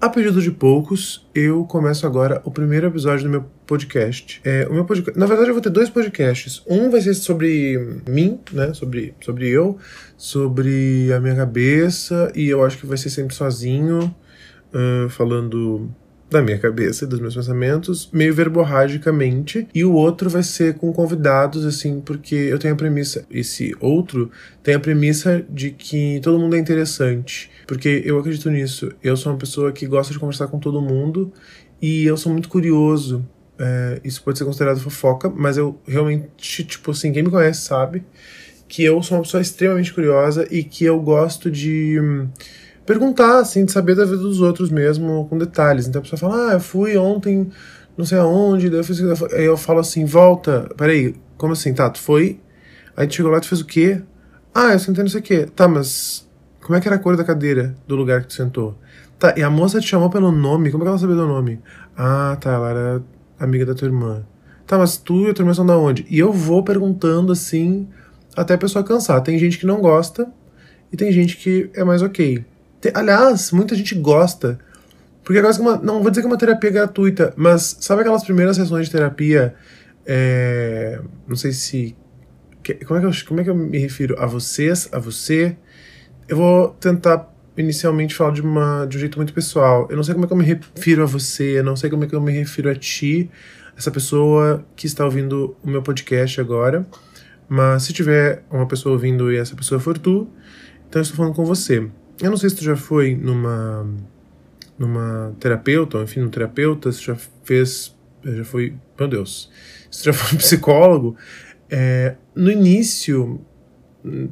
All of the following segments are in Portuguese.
A pedido de poucos, eu começo agora o primeiro episódio do meu podcast. É, o meu podcast, na verdade, eu vou ter dois podcasts. Um vai ser sobre mim, né? Sobre, sobre eu, sobre a minha cabeça, e eu acho que vai ser sempre sozinho, uh, falando da minha cabeça e dos meus pensamentos, meio verborragicamente, e o outro vai ser com convidados, assim, porque eu tenho a premissa, esse outro tem a premissa de que todo mundo é interessante, porque eu acredito nisso. Eu sou uma pessoa que gosta de conversar com todo mundo e eu sou muito curioso. É, isso pode ser considerado fofoca, mas eu realmente, tipo assim, quem me conhece sabe que eu sou uma pessoa extremamente curiosa e que eu gosto de perguntar, assim, de saber da vida dos outros mesmo, com detalhes. Então a pessoa fala, ah, eu fui ontem, não sei aonde, daí eu fiz. Aí eu falo assim, volta, peraí, como assim? Tá, tu foi, aí tu chegou lá, tu fez o quê? Ah, eu sentei não sei o quê. Tá, mas como é que era a cor da cadeira do lugar que tu sentou? Tá, e a moça te chamou pelo nome, como é que ela sabia do nome? Ah, tá, ela era amiga da tua irmã. Tá, mas tu e a tua irmã são da onde? E eu vou perguntando assim, até a pessoa cansar. Tem gente que não gosta e tem gente que é mais ok. Tem, aliás, muita gente gosta. Porque é quase uma. Não vou dizer que é uma terapia gratuita, mas sabe aquelas primeiras sessões de terapia? É, não sei se. Como é, que eu, como é que eu me refiro? A vocês, a você? Eu vou tentar inicialmente falar de, uma, de um jeito muito pessoal. Eu não sei como é que eu me refiro a você, eu não sei como é que eu me refiro a ti, essa pessoa que está ouvindo o meu podcast agora. Mas se tiver uma pessoa ouvindo e essa pessoa for tu, então eu estou falando com você. Eu não sei se tu já foi numa numa terapeuta, ou enfim, um terapeuta, se já fez, já foi, meu Deus, se já foi um psicólogo, é, no início,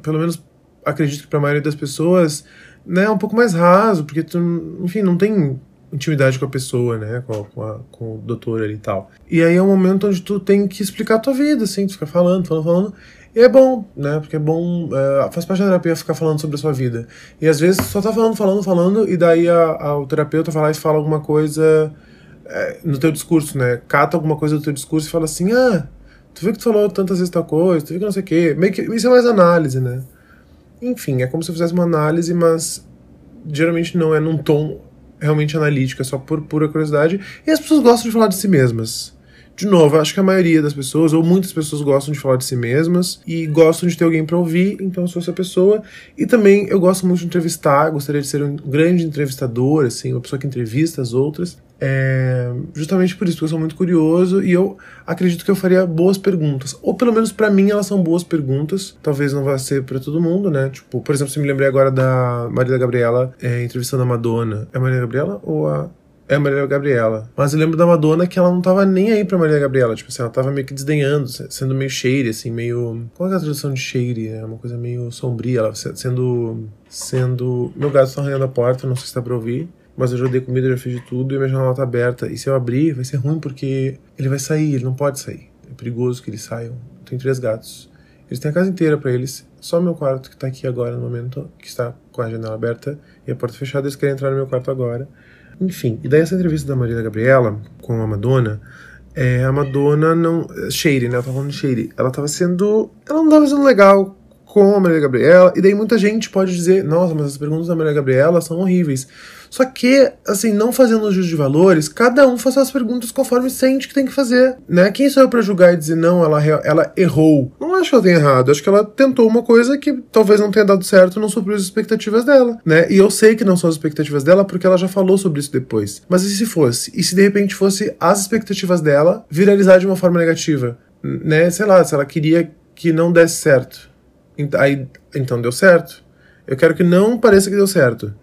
pelo menos acredito que para a maioria das pessoas, né, é um pouco mais raso, porque tu, enfim, não tem intimidade com a pessoa, né, com, a, com, a, com, o doutor ali e tal. E aí é um momento onde tu tem que explicar a tua vida, assim, tu fica falando, falando, falando, e é bom, né? Porque é bom. É, faz parte da terapia ficar falando sobre a sua vida. E às vezes só tá falando, falando, falando, e daí a, a, o terapeuta vai lá e fala alguma coisa é, no teu discurso, né? Cata alguma coisa do teu discurso e fala assim: ah, tu viu que tu falou tantas vezes tal coisa, tu viu que não sei o quê. Meio que, isso é mais análise, né? Enfim, é como se eu fizesse uma análise, mas geralmente não é num tom realmente analítico, é só por pura curiosidade. E as pessoas gostam de falar de si mesmas de novo, acho que a maioria das pessoas, ou muitas pessoas, gostam de falar de si mesmas e gostam de ter alguém para ouvir, então eu sou essa pessoa. E também eu gosto muito de entrevistar, gostaria de ser um grande entrevistador, assim, uma pessoa que entrevista as outras. É, justamente por isso, porque eu sou muito curioso e eu acredito que eu faria boas perguntas. Ou pelo menos para mim elas são boas perguntas. Talvez não vá ser para todo mundo, né? Tipo, por exemplo, se me lembrei agora da Maria Gabriela é, entrevistando a Madonna. É a Maria Gabriela ou a é a Maria Gabriela. Mas eu lembro da Madonna que ela não tava nem aí pra Maria Gabriela. Tipo assim, ela tava meio que desdenhando, sendo meio shady, assim, meio. Qual é a tradução de shady? É uma coisa meio sombria. Ela sendo. Sendo. Meu gato tá arranhando a porta, não sei se tá pra ouvir. Mas eu já dei comida, já fiz de tudo e minha janela tá aberta. E se eu abrir, vai ser ruim porque ele vai sair, ele não pode sair. É perigoso que eles saiam. Tem três gatos. Eles têm a casa inteira para eles. Só meu quarto que tá aqui agora no momento, que está com a janela aberta e a porta fechada, eles querem entrar no meu quarto agora. Enfim, e daí essa entrevista da Maria Gabriela com a Madonna, é, a Madonna não. Shady, né? Eu tava falando de Shady. Ela tava sendo. Ela não tava sendo legal com a Maria Gabriela, e daí muita gente pode dizer: nossa, mas as perguntas da Maria Gabriela são horríveis. Só que, assim, não fazendo juízo de valores, cada um faz as perguntas conforme sente que tem que fazer, né? Quem sou eu pra julgar e dizer, não, ela, ela errou? Não acho que ela tenha errado, acho que ela tentou uma coisa que talvez não tenha dado certo, não supriu as expectativas dela, né? E eu sei que não são as expectativas dela porque ela já falou sobre isso depois. Mas e se fosse? E se de repente fosse as expectativas dela viralizar de uma forma negativa? Né? Sei lá, se ela queria que não desse certo. Aí, então deu certo. Eu quero que não pareça que deu certo.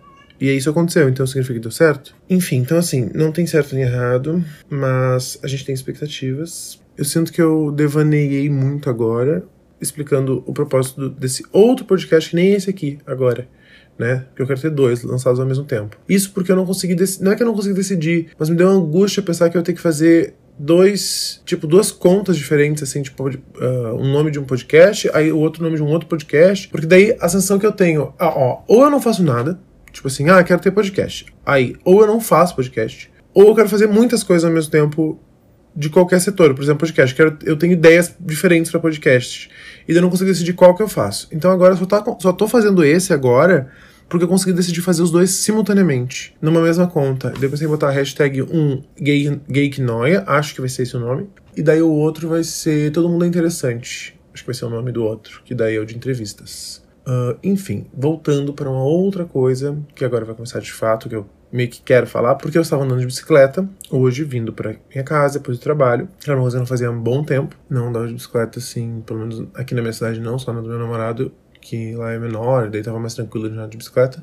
E aí isso aconteceu, então significa que deu certo? Enfim, então assim, não tem certo nem errado, mas a gente tem expectativas. Eu sinto que eu devaneiei muito agora, explicando o propósito desse outro podcast, que nem esse aqui agora. Né? Porque eu quero ter dois lançados ao mesmo tempo. Isso porque eu não consegui decidir. Não é que eu não consegui decidir, mas me deu angústia pensar que eu ia ter que fazer dois, tipo, duas contas diferentes, assim, tipo, uh, um nome de um podcast, aí o outro nome de um outro podcast, porque daí a sensação que eu tenho, ah, ó, ou eu não faço nada, Tipo assim, ah, quero ter podcast. Aí, ou eu não faço podcast, ou eu quero fazer muitas coisas ao mesmo tempo de qualquer setor. Por exemplo, podcast. Quero, eu tenho ideias diferentes para podcast. E eu não consigo decidir qual que eu faço. Então agora eu só, tá, só tô fazendo esse agora porque eu consegui decidir fazer os dois simultaneamente, numa mesma conta. Eu pensei em botar a hashtag um gay, gayquinoia, acho que vai ser esse o nome. E daí o outro vai ser Todo Mundo é Interessante. Acho que vai ser o nome do outro, que daí é o de entrevistas. Uh, enfim, voltando para uma outra coisa, que agora vai começar de fato, que eu meio que quero falar, porque eu estava andando de bicicleta hoje, vindo para minha casa depois do trabalho. Era uma coisa que eu não fazia há um bom tempo. Não andava de bicicleta, assim, pelo menos aqui na minha cidade não, só na do meu namorado, que lá é menor, daí tava mais tranquilo de andar de bicicleta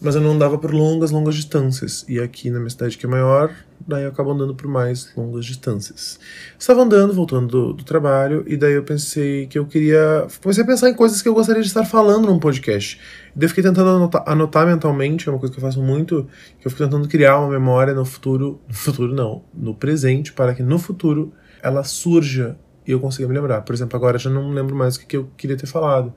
mas eu não andava por longas, longas distâncias. E aqui na minha cidade, que é maior, daí eu acabo andando por mais longas distâncias. Estava andando, voltando do, do, trabalho, e daí eu pensei que eu queria. Comecei a pensar em coisas que eu gostaria de estar falando num podcast. E daí eu fiquei tentando anotar, anotar mentalmente, é uma coisa que eu faço muito, que eu fico tentando criar uma memória no futuro. No futuro não, no presente, para que no futuro ela surja e eu consiga me lembrar. Por exemplo, agora eu já não lembro mais o que, que eu queria ter falado.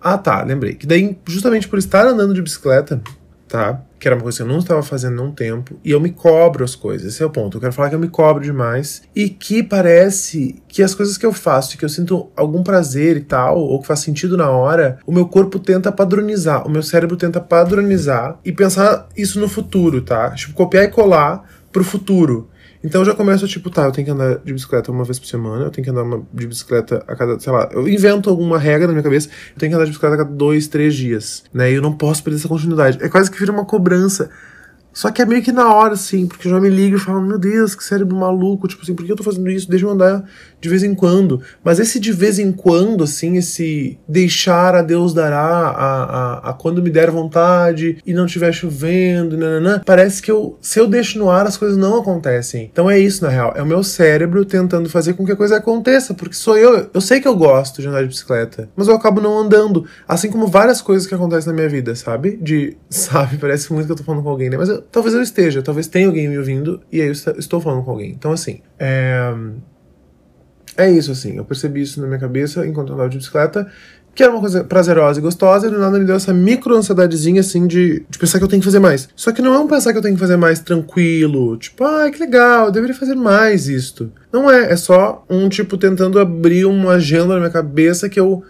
Ah, tá, lembrei. Que daí, justamente por estar andando de bicicleta, tá? Que era uma coisa que eu não estava fazendo há um tempo. E eu me cobro as coisas. Esse é o ponto. Eu quero falar que eu me cobro demais. E que parece que as coisas que eu faço que eu sinto algum prazer e tal, ou que faz sentido na hora, o meu corpo tenta padronizar. O meu cérebro tenta padronizar e pensar isso no futuro, tá? Tipo, copiar e colar pro futuro. Então já começo, tipo, tá, eu tenho que andar de bicicleta uma vez por semana, eu tenho que andar uma, de bicicleta a cada, sei lá, eu invento alguma regra na minha cabeça, eu tenho que andar de bicicleta a cada dois, três dias, né? E eu não posso perder essa continuidade. É quase que vira uma cobrança. Só que é meio que na hora, assim, porque eu já me ligo e falo, meu Deus, que cérebro maluco, tipo assim, por que eu tô fazendo isso? Deixa eu andar de vez em quando. Mas esse de vez em quando, assim, esse deixar a Deus dará, a, a, a quando me der vontade e não estiver chovendo, nananã, parece que eu, se eu deixo no ar, as coisas não acontecem. Então é isso, na real. É o meu cérebro tentando fazer com que a coisa aconteça, porque sou eu. Eu sei que eu gosto de andar de bicicleta, mas eu acabo não andando. Assim como várias coisas que acontecem na minha vida, sabe? De, sabe, parece muito que eu tô falando com alguém, né? Mas eu, talvez eu esteja, talvez tenha alguém me ouvindo e aí eu estou falando com alguém. Então, assim, é. É isso, assim. Eu percebi isso na minha cabeça enquanto andava de bicicleta, que era uma coisa prazerosa e gostosa, e do nada me deu essa micro ansiedadezinha, assim, de, de pensar que eu tenho que fazer mais. Só que não é um pensar que eu tenho que fazer mais tranquilo, tipo, ah, que legal, eu deveria fazer mais isto. Não é, é só um tipo tentando abrir uma agenda na minha cabeça que eu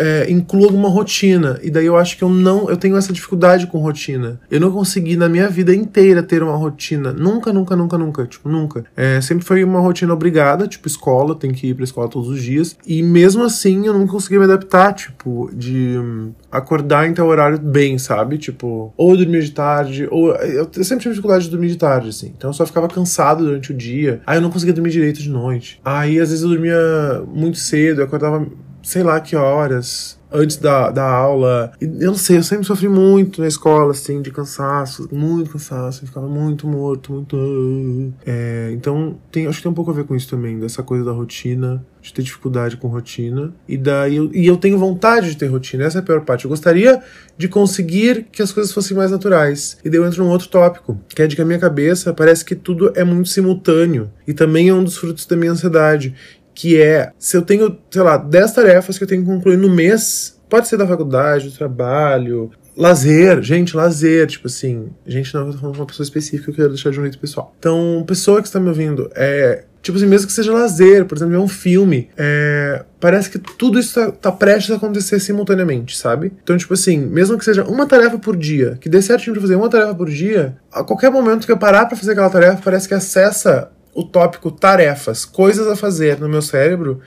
é, incluo alguma rotina. E daí eu acho que eu não. Eu tenho essa dificuldade com rotina. Eu não consegui na minha vida inteira ter uma rotina. Nunca, nunca, nunca, nunca. Tipo, nunca. É, sempre foi uma rotina obrigada, tipo, escola, tem que ir pra escola todos os dias. E mesmo assim eu não consegui me adaptar, tipo, de hum, acordar em tal horário bem, sabe? Tipo, ou dormir de tarde, ou. Eu sempre tive dificuldade de dormir de tarde, assim. Então eu só ficava cansado durante o dia. Aí eu não conseguia dormir direito de noite. Aí às vezes eu dormia muito cedo, eu acordava sei lá que horas, antes da, da aula. Eu não sei, eu sempre sofri muito na escola, assim, de cansaço, muito cansaço, eu ficava muito morto, muito. É, então, tem, acho que tem um pouco a ver com isso também, dessa coisa da rotina, de ter dificuldade com rotina. E daí eu, e eu tenho vontade de ter rotina, essa é a pior parte. Eu gostaria de conseguir que as coisas fossem mais naturais. E daí eu entro num outro tópico, que é de que a minha cabeça parece que tudo é muito simultâneo. E também é um dos frutos da minha ansiedade que é, se eu tenho, sei lá, 10 tarefas que eu tenho que concluir no mês, pode ser da faculdade, do trabalho, lazer, gente, lazer, tipo assim, gente não, eu tô falando de uma pessoa específica, eu quero deixar de um jeito pessoal. Então, pessoa que está me ouvindo, é, tipo assim, mesmo que seja lazer, por exemplo, é um filme, é, parece que tudo isso tá, tá, prestes a acontecer simultaneamente, sabe? Então, tipo assim, mesmo que seja uma tarefa por dia, que dê certinho pra fazer uma tarefa por dia, a qualquer momento que eu parar pra fazer aquela tarefa, parece que acessa o tópico tarefas, coisas a fazer no meu cérebro,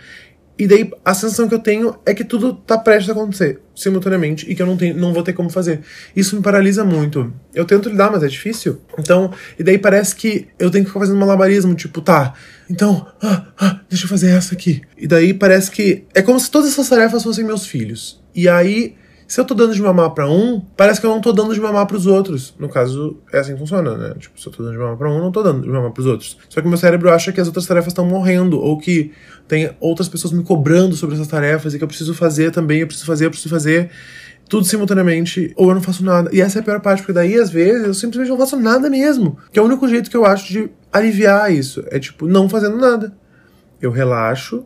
e daí a sensação que eu tenho é que tudo tá prestes a acontecer simultaneamente e que eu não, tenho, não vou ter como fazer. Isso me paralisa muito. Eu tento lidar, mas é difícil. Então, e daí parece que eu tenho que ficar fazendo malabarismo, tipo, tá, então, ah, ah, deixa eu fazer essa aqui. E daí parece que é como se todas essas tarefas fossem meus filhos. E aí se eu tô dando de mamar para um, parece que eu não tô dando de mamar para os outros. No caso, é assim que funciona, né? Tipo, se eu tô dando de mamar para um, não tô dando de mamar para os outros. Só que meu cérebro acha que as outras tarefas estão morrendo ou que tem outras pessoas me cobrando sobre essas tarefas e que eu preciso fazer também, eu preciso fazer, eu preciso fazer tudo simultaneamente, ou eu não faço nada. E essa é a pior parte, porque daí, às vezes, eu simplesmente não faço nada mesmo. Que é o único jeito que eu acho de aliviar isso. É tipo, não fazendo nada. Eu relaxo,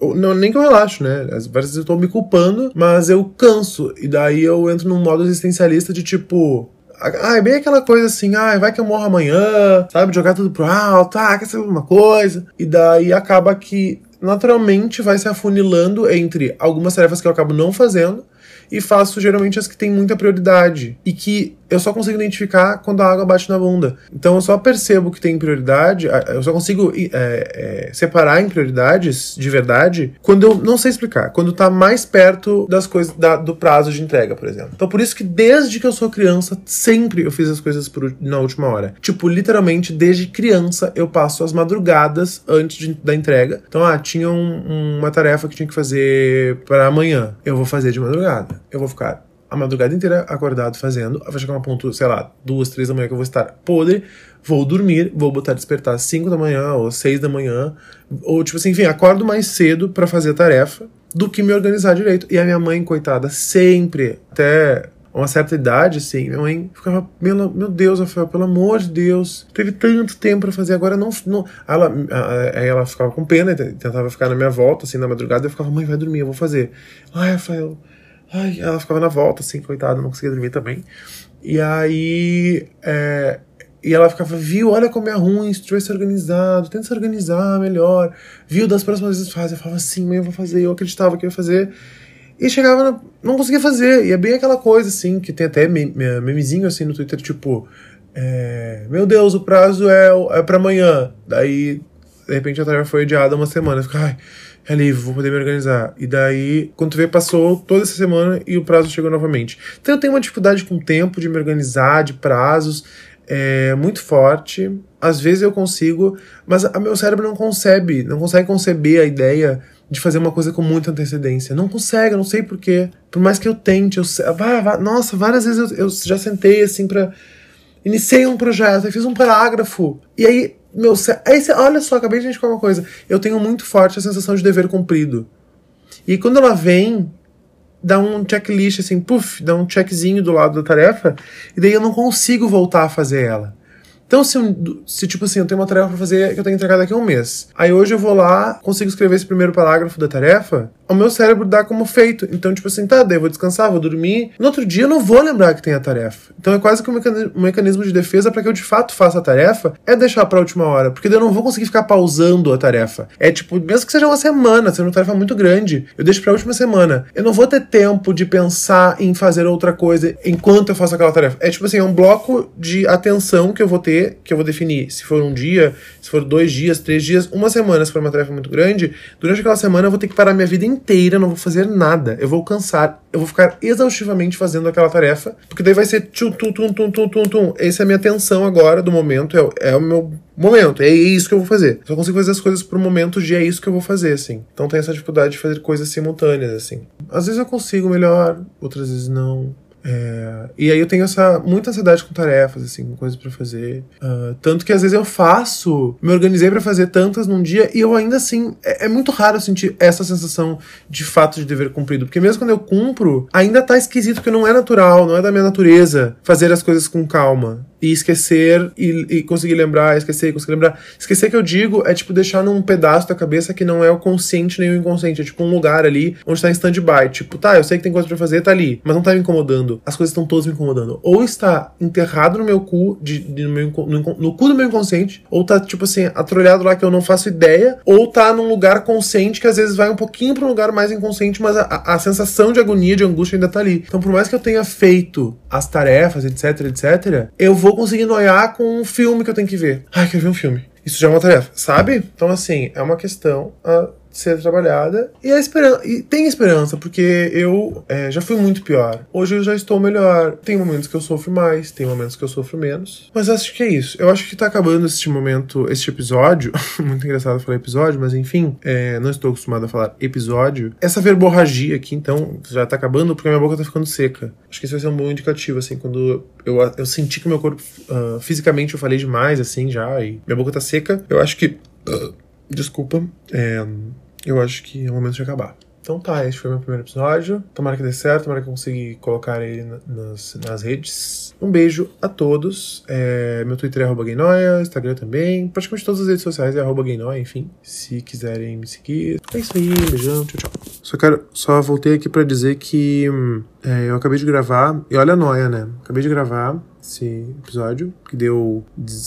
não, nem que eu relaxo, né? Às vezes eu tô me culpando, mas eu canso. E daí eu entro num modo existencialista de tipo. Ah, é bem aquela coisa assim, ah, vai que eu morro amanhã, sabe? Jogar tudo pro alto, ah, quer saber uma coisa? E daí acaba que naturalmente vai se afunilando entre algumas tarefas que eu acabo não fazendo e faço geralmente as que têm muita prioridade e que eu só consigo identificar quando a água bate na bunda. Então eu só percebo que tem prioridade, eu só consigo é, é, separar em prioridades de verdade quando eu não sei explicar, quando tá mais perto das coisas da, do prazo de entrega, por exemplo. Então por isso que desde que eu sou criança, sempre eu fiz as coisas por, na última hora. Tipo, literalmente, desde criança eu passo as madrugadas antes de, da entrega. Então, ah, tinha um, uma tarefa que tinha que fazer para amanhã. Eu vou fazer de madrugada. Eu vou ficar a madrugada inteira acordado fazendo. Vai chegar um ponto, sei lá, duas, três da manhã que eu vou estar podre. Vou dormir, vou botar despertar às cinco da manhã ou seis da manhã. Ou, tipo assim, enfim, acordo mais cedo para fazer a tarefa do que me organizar direito. E a minha mãe, coitada, sempre, até uma certa idade, assim, minha mãe ficava, meu, meu Deus, Rafael, pelo amor de Deus, teve tanto tempo para fazer, agora não. não. Ela, aí ela ficava com pena, tentava ficar na minha volta, assim, na madrugada, eu ficava, mãe, vai dormir, eu vou fazer. Ai, Rafael, Ai, ela ficava na volta, assim, coitada, não conseguia dormir também. E aí. É, e ela ficava, viu, olha como é ruim, se tivesse organizado, tenta se organizar melhor. Viu, das próximas vezes faz. Eu falava assim, mãe, eu vou fazer, eu acreditava que eu ia fazer. E chegava, na, não conseguia fazer. E é bem aquela coisa, assim, que tem até memezinho, assim, no Twitter, tipo, é, meu Deus, o prazo é, é pra amanhã. Daí, de repente, a tarefa foi adiada uma semana. Fica, ai é livre, vou poder me organizar. E daí, quando tu vê, passou toda essa semana e o prazo chegou novamente. Então eu tenho uma dificuldade com o tempo de me organizar, de prazos, é muito forte. Às vezes eu consigo, mas a meu cérebro não concebe, não consegue conceber a ideia de fazer uma coisa com muita antecedência. Não consegue, não sei porquê. Por mais que eu tente, eu, nossa, várias vezes eu, eu já sentei assim para Iniciei um projeto, fiz um parágrafo, e aí meu, você, olha só, acabei de identificar uma coisa. Eu tenho muito forte a sensação de dever cumprido. E quando ela vem, dá um checklist, assim, puff, dá um checkzinho do lado da tarefa, e daí eu não consigo voltar a fazer ela. Então, se, se, tipo assim, eu tenho uma tarefa pra fazer que eu tenho que entregar daqui a um mês. Aí hoje eu vou lá, consigo escrever esse primeiro parágrafo da tarefa, o meu cérebro dá como feito. Então, tipo assim, tá, daí eu vou descansar, vou dormir. No outro dia eu não vou lembrar que tem a tarefa. Então é quase que um mecanismo de defesa para que eu de fato faça a tarefa é deixar pra última hora. Porque daí eu não vou conseguir ficar pausando a tarefa. É tipo, mesmo que seja uma semana, seja uma tarefa muito grande, eu deixo pra última semana. Eu não vou ter tempo de pensar em fazer outra coisa enquanto eu faço aquela tarefa. É tipo assim, é um bloco de atenção que eu vou ter que eu vou definir se for um dia, se for dois dias, três dias, uma semana, se for uma tarefa muito grande, durante aquela semana eu vou ter que parar minha vida inteira, não vou fazer nada. Eu vou cansar, eu vou ficar exaustivamente fazendo aquela tarefa, porque daí vai ser tum, tum, tum, tum, tum, tum, tum. Essa é a minha atenção agora do momento, é, é o meu momento, é isso que eu vou fazer. Só consigo fazer as coisas por momentos de é isso que eu vou fazer, assim. Então tem essa dificuldade de fazer coisas simultâneas, assim. Às vezes eu consigo melhor, outras vezes não. É, e aí eu tenho essa muita ansiedade com tarefas, assim, com coisas para fazer. Uh, tanto que às vezes eu faço, me organizei para fazer tantas num dia e eu ainda assim. É, é, muito raro sentir essa sensação de fato de dever cumprido. Porque mesmo quando eu cumpro, ainda tá esquisito, porque não é natural, não é da minha natureza fazer as coisas com calma e esquecer e, e, conseguir lembrar, esquecer e conseguir lembrar. Esquecer que eu digo é tipo deixar num pedaço da cabeça que não é o consciente nem o inconsciente. É tipo um lugar ali onde tá em stand-by. Tipo, tá, eu sei que tem coisa pra fazer, tá ali, mas não tá me incomodando. As coisas estão todas me incomodando. Ou está enterrado no meu cu, de, de no, meu, no, no, cu do meu inconsciente, ou tá, tipo assim, atrolhado lá que eu não faço ideia, ou tá num lugar consciente que às vezes vai um pouquinho pra um lugar mais inconsciente, mas a, a, a sensação de agonia, de angústia ainda tá ali. Então, por mais que eu tenha feito as tarefas, etc, etc, eu vou vou conseguir noiar com um filme que eu tenho que ver. Ai, quero ver um filme. Isso já é uma tarefa, sabe? Então, assim, é uma questão a ser trabalhada e, a esperança, e tem esperança, porque eu é, já fui muito pior. Hoje eu já estou melhor. Tem momentos que eu sofro mais, tem momentos que eu sofro menos. Mas acho que é isso. Eu acho que tá acabando este momento, este episódio. muito engraçado falar episódio, mas enfim, é, não estou acostumado a falar episódio. Essa verborragia aqui, então, já tá acabando porque minha boca tá ficando seca. Acho que isso vai ser um bom indicativo, assim, quando eu, eu senti que meu corpo, uh, fisicamente, eu falei demais, assim, já, e minha boca tá seca. Eu acho que. Uh, desculpa. É, eu acho que é o momento de acabar. Então tá, esse foi o meu primeiro episódio. Tomara que dê certo, tomara que eu consiga colocar ele nas, nas redes. Um beijo a todos. É, meu Twitter é arroba Instagram também. Praticamente todas as redes sociais é arroba enfim. Se quiserem me seguir. É isso aí, beijão, tchau, tchau. Só quero, só voltei aqui para dizer que é, eu acabei de gravar, e olha a noia, né? Acabei de gravar esse episódio, que deu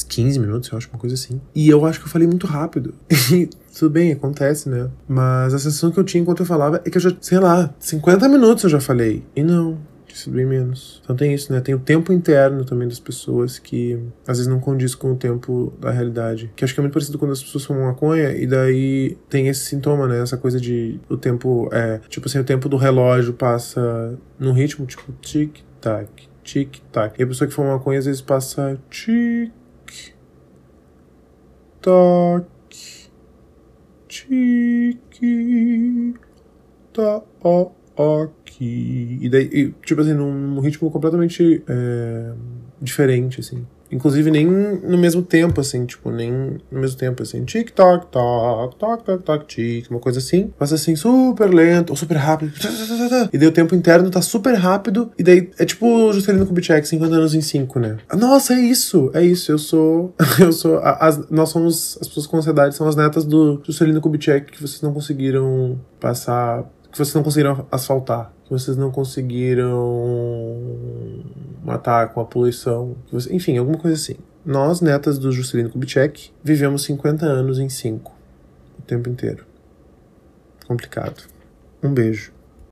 15 minutos, eu acho, uma coisa assim. E eu acho que eu falei muito rápido. Tudo bem, acontece, né? Mas a sensação que eu tinha enquanto eu falava é que eu já, sei lá, 50 minutos eu já falei. E não, disse bem menos. Então tem isso, né? Tem o tempo interno também das pessoas que às vezes não condiz com o tempo da realidade. Que acho que é muito parecido quando as pessoas fumam maconha e daí tem esse sintoma, né? Essa coisa de o tempo é, tipo assim, o tempo do relógio passa num ritmo tipo tic-tac, tic-tac. E a pessoa que fuma maconha às vezes passa tic-tac, tic-tac ok. E daí, e, tipo assim, num ritmo completamente é, diferente, assim. Inclusive nem no mesmo tempo, assim, tipo, nem no mesmo tempo, assim, tic toc toc toc toc tic, uma coisa assim. Passa assim, super lento, ou super rápido. E daí o tempo interno tá super rápido. E daí é tipo Juscelino Kubitschek, 50 anos em 5, né? Nossa, é isso, é isso. Eu sou. Eu sou. As, nós somos. As pessoas com ansiedade são as netas do Juscelino Kubitschek que vocês não conseguiram passar que vocês não conseguiram asfaltar, que vocês não conseguiram matar com a poluição, enfim, alguma coisa assim. Nós, netas do Juscelino Kubitschek, vivemos 50 anos em 5, o tempo inteiro. Complicado. Um beijo.